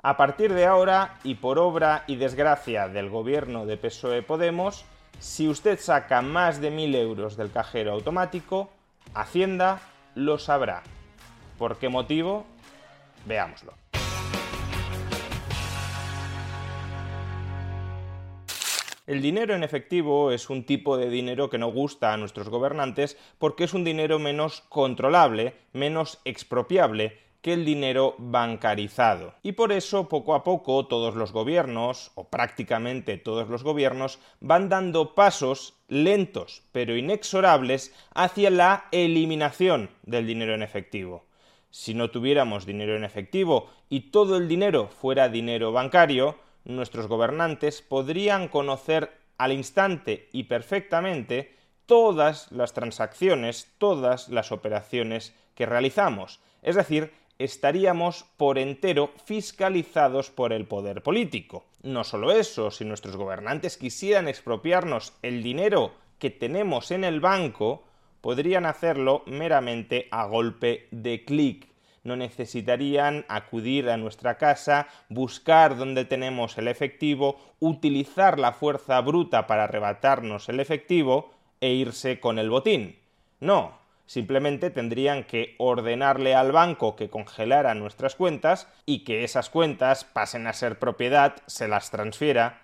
A partir de ahora y por obra y desgracia del gobierno de PSOE Podemos, si usted saca más de 1000 euros del cajero automático, Hacienda lo sabrá. ¿Por qué motivo? Veámoslo. El dinero en efectivo es un tipo de dinero que no gusta a nuestros gobernantes porque es un dinero menos controlable, menos expropiable que el dinero bancarizado. Y por eso, poco a poco, todos los gobiernos, o prácticamente todos los gobiernos, van dando pasos lentos pero inexorables hacia la eliminación del dinero en efectivo. Si no tuviéramos dinero en efectivo y todo el dinero fuera dinero bancario, nuestros gobernantes podrían conocer al instante y perfectamente todas las transacciones, todas las operaciones que realizamos. Es decir, estaríamos por entero fiscalizados por el poder político. No solo eso, si nuestros gobernantes quisieran expropiarnos el dinero que tenemos en el banco, podrían hacerlo meramente a golpe de clic no necesitarían acudir a nuestra casa, buscar dónde tenemos el efectivo, utilizar la fuerza bruta para arrebatarnos el efectivo e irse con el botín. No, simplemente tendrían que ordenarle al banco que congelara nuestras cuentas y que esas cuentas pasen a ser propiedad, se las transfiera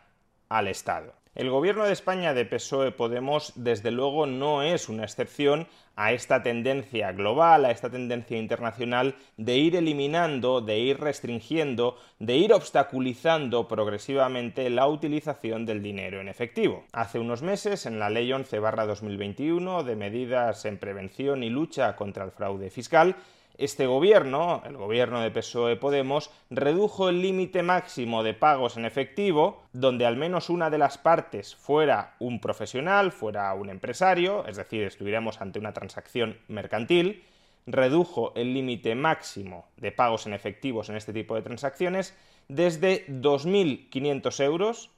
al Estado. El gobierno de España de PSOE Podemos desde luego no es una excepción a esta tendencia global, a esta tendencia internacional de ir eliminando, de ir restringiendo, de ir obstaculizando progresivamente la utilización del dinero en efectivo. Hace unos meses, en la Ley 11 2021 de medidas en prevención y lucha contra el fraude fiscal, este gobierno, el gobierno de PSOE Podemos, redujo el límite máximo de pagos en efectivo, donde al menos una de las partes fuera un profesional, fuera un empresario, es decir, estuviéramos ante una transacción mercantil, redujo el límite máximo de pagos en efectivos en este tipo de transacciones desde 2.500 euros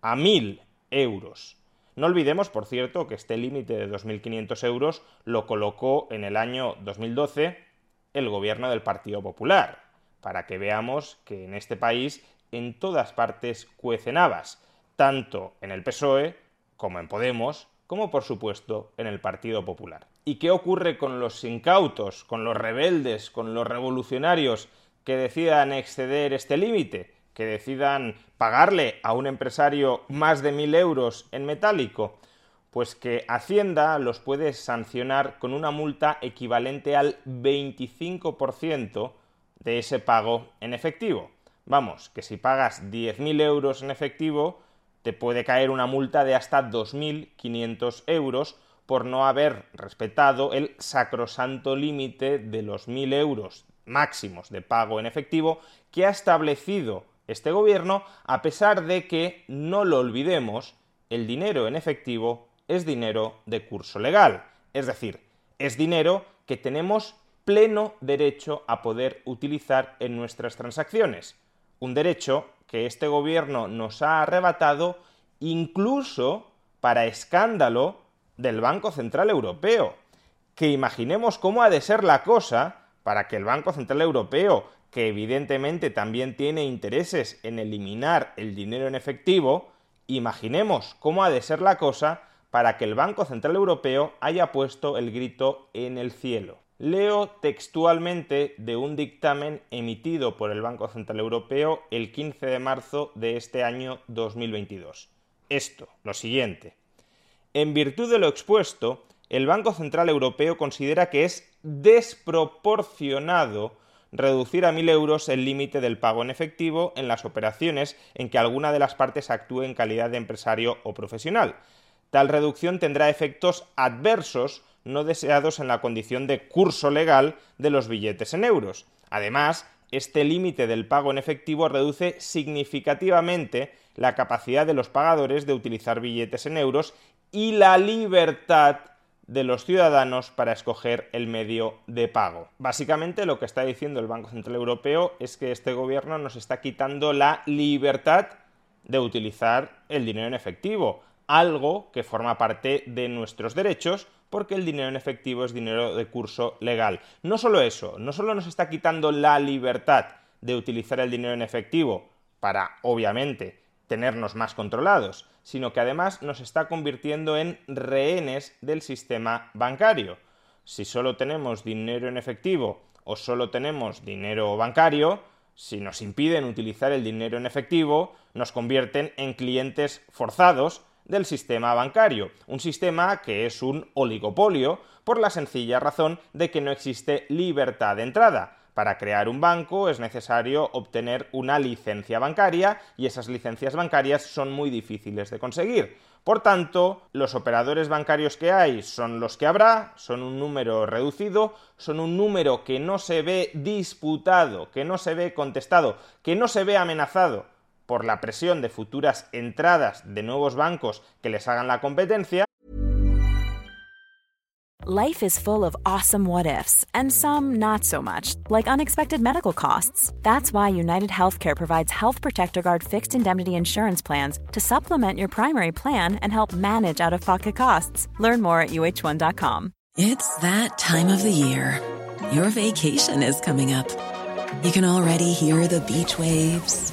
a 1.000 euros. No olvidemos, por cierto, que este límite de 2.500 euros lo colocó en el año 2012 el gobierno del Partido Popular, para que veamos que en este país en todas partes cuecen habas, tanto en el PSOE como en Podemos, como por supuesto en el Partido Popular. ¿Y qué ocurre con los incautos, con los rebeldes, con los revolucionarios que decidan exceder este límite, que decidan pagarle a un empresario más de mil euros en metálico? Pues que Hacienda los puede sancionar con una multa equivalente al 25% de ese pago en efectivo. Vamos, que si pagas 10.000 euros en efectivo, te puede caer una multa de hasta 2.500 euros por no haber respetado el sacrosanto límite de los 1.000 euros máximos de pago en efectivo que ha establecido este gobierno, a pesar de que, no lo olvidemos, el dinero en efectivo es dinero de curso legal, es decir, es dinero que tenemos pleno derecho a poder utilizar en nuestras transacciones. Un derecho que este gobierno nos ha arrebatado incluso para escándalo del Banco Central Europeo. Que imaginemos cómo ha de ser la cosa para que el Banco Central Europeo, que evidentemente también tiene intereses en eliminar el dinero en efectivo, imaginemos cómo ha de ser la cosa para que el Banco Central Europeo haya puesto el grito en el cielo. Leo textualmente de un dictamen emitido por el Banco Central Europeo el 15 de marzo de este año 2022. Esto, lo siguiente. En virtud de lo expuesto, el Banco Central Europeo considera que es desproporcionado reducir a 1.000 euros el límite del pago en efectivo en las operaciones en que alguna de las partes actúe en calidad de empresario o profesional, Tal reducción tendrá efectos adversos no deseados en la condición de curso legal de los billetes en euros. Además, este límite del pago en efectivo reduce significativamente la capacidad de los pagadores de utilizar billetes en euros y la libertad de los ciudadanos para escoger el medio de pago. Básicamente lo que está diciendo el Banco Central Europeo es que este gobierno nos está quitando la libertad de utilizar el dinero en efectivo, algo que forma parte de nuestros derechos porque el dinero en efectivo es dinero de curso legal. No solo eso, no solo nos está quitando la libertad de utilizar el dinero en efectivo para, obviamente, tenernos más controlados, sino que además nos está convirtiendo en rehenes del sistema bancario. Si solo tenemos dinero en efectivo o solo tenemos dinero bancario, si nos impiden utilizar el dinero en efectivo, nos convierten en clientes forzados del sistema bancario, un sistema que es un oligopolio por la sencilla razón de que no existe libertad de entrada. Para crear un banco es necesario obtener una licencia bancaria y esas licencias bancarias son muy difíciles de conseguir. Por tanto, los operadores bancarios que hay son los que habrá, son un número reducido, son un número que no se ve disputado, que no se ve contestado, que no se ve amenazado por la presión de futuras entradas de nuevos bancos que les hagan la competencia, Life is full of awesome what ifs, and some not so much, like unexpected medical costs. That's why United Healthcare provides Health Protector Guard fixed indemnity insurance plans to supplement your primary plan and help manage out of pocket costs. Learn more at uh1.com. It's that time of the year. Your vacation is coming up. You can already hear the beach waves,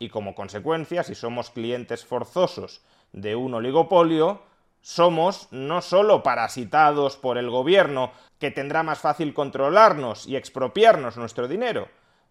Y como consecuencia, si somos clientes forzosos de un oligopolio, somos no solo parasitados por el gobierno, que tendrá más fácil controlarnos y expropiarnos nuestro dinero,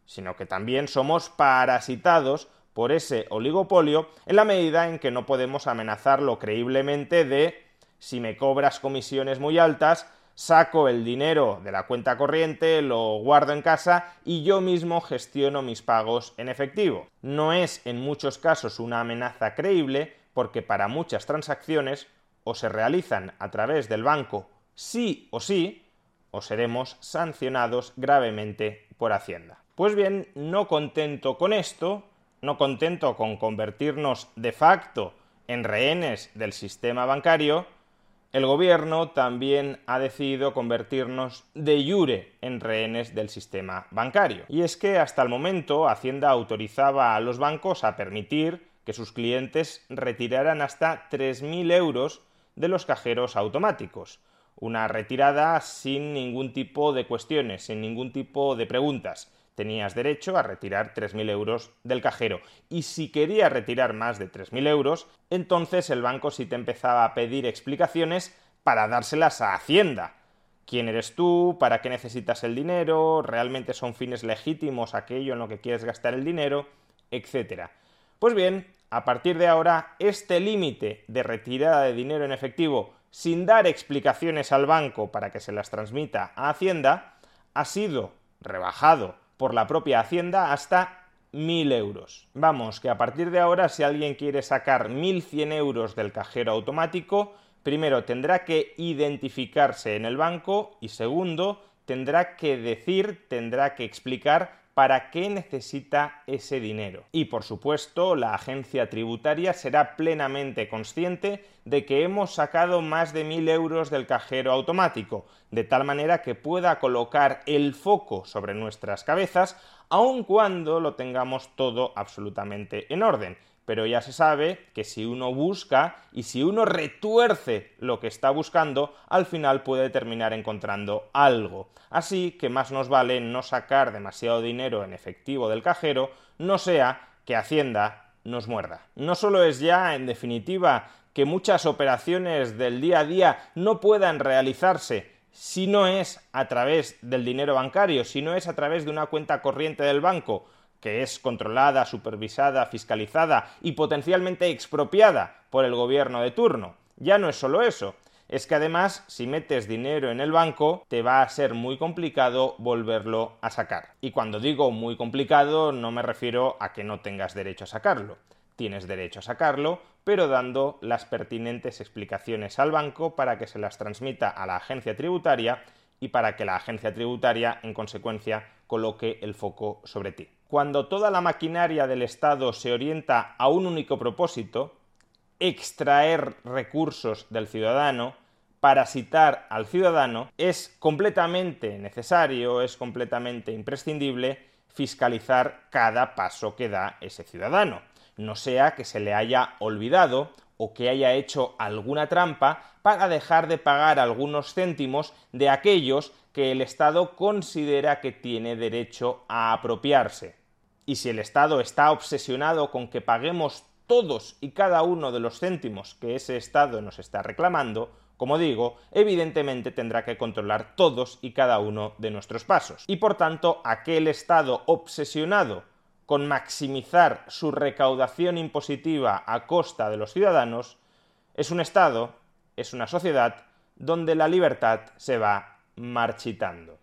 sino que también somos parasitados por ese oligopolio en la medida en que no podemos amenazarlo creíblemente de si me cobras comisiones muy altas, saco el dinero de la cuenta corriente, lo guardo en casa y yo mismo gestiono mis pagos en efectivo. No es en muchos casos una amenaza creíble porque para muchas transacciones o se realizan a través del banco sí o sí, o seremos sancionados gravemente por Hacienda. Pues bien, no contento con esto, no contento con convertirnos de facto en rehenes del sistema bancario, el gobierno también ha decidido convertirnos de jure en rehenes del sistema bancario. Y es que hasta el momento Hacienda autorizaba a los bancos a permitir que sus clientes retiraran hasta 3.000 euros de los cajeros automáticos. Una retirada sin ningún tipo de cuestiones, sin ningún tipo de preguntas tenías derecho a retirar 3.000 euros del cajero. Y si querías retirar más de 3.000 euros, entonces el banco sí te empezaba a pedir explicaciones para dárselas a Hacienda. ¿Quién eres tú? ¿Para qué necesitas el dinero? ¿Realmente son fines legítimos aquello en lo que quieres gastar el dinero? Etcétera. Pues bien, a partir de ahora, este límite de retirada de dinero en efectivo sin dar explicaciones al banco para que se las transmita a Hacienda ha sido rebajado por la propia Hacienda hasta 1.000 euros. Vamos, que a partir de ahora si alguien quiere sacar 1.100 euros del cajero automático, primero tendrá que identificarse en el banco y segundo tendrá que decir, tendrá que explicar para qué necesita ese dinero. Y por supuesto, la agencia tributaria será plenamente consciente de que hemos sacado más de mil euros del cajero automático, de tal manera que pueda colocar el foco sobre nuestras cabezas, aun cuando lo tengamos todo absolutamente en orden pero ya se sabe que si uno busca y si uno retuerce lo que está buscando, al final puede terminar encontrando algo. Así que más nos vale no sacar demasiado dinero en efectivo del cajero, no sea que Hacienda nos muerda. No solo es ya, en definitiva, que muchas operaciones del día a día no puedan realizarse si no es a través del dinero bancario, si no es a través de una cuenta corriente del banco, que es controlada, supervisada, fiscalizada y potencialmente expropiada por el gobierno de turno. Ya no es solo eso, es que además si metes dinero en el banco te va a ser muy complicado volverlo a sacar. Y cuando digo muy complicado no me refiero a que no tengas derecho a sacarlo. Tienes derecho a sacarlo, pero dando las pertinentes explicaciones al banco para que se las transmita a la agencia tributaria y para que la agencia tributaria, en consecuencia, coloque el foco sobre ti cuando toda la maquinaria del Estado se orienta a un único propósito, extraer recursos del ciudadano, parasitar al ciudadano, es completamente necesario, es completamente imprescindible fiscalizar cada paso que da ese ciudadano. No sea que se le haya olvidado o que haya hecho alguna trampa para dejar de pagar algunos céntimos de aquellos que el Estado considera que tiene derecho a apropiarse. Y si el Estado está obsesionado con que paguemos todos y cada uno de los céntimos que ese Estado nos está reclamando, como digo, evidentemente tendrá que controlar todos y cada uno de nuestros pasos. Y por tanto, aquel Estado obsesionado con maximizar su recaudación impositiva a costa de los ciudadanos, es un Estado, es una sociedad donde la libertad se va marchitando.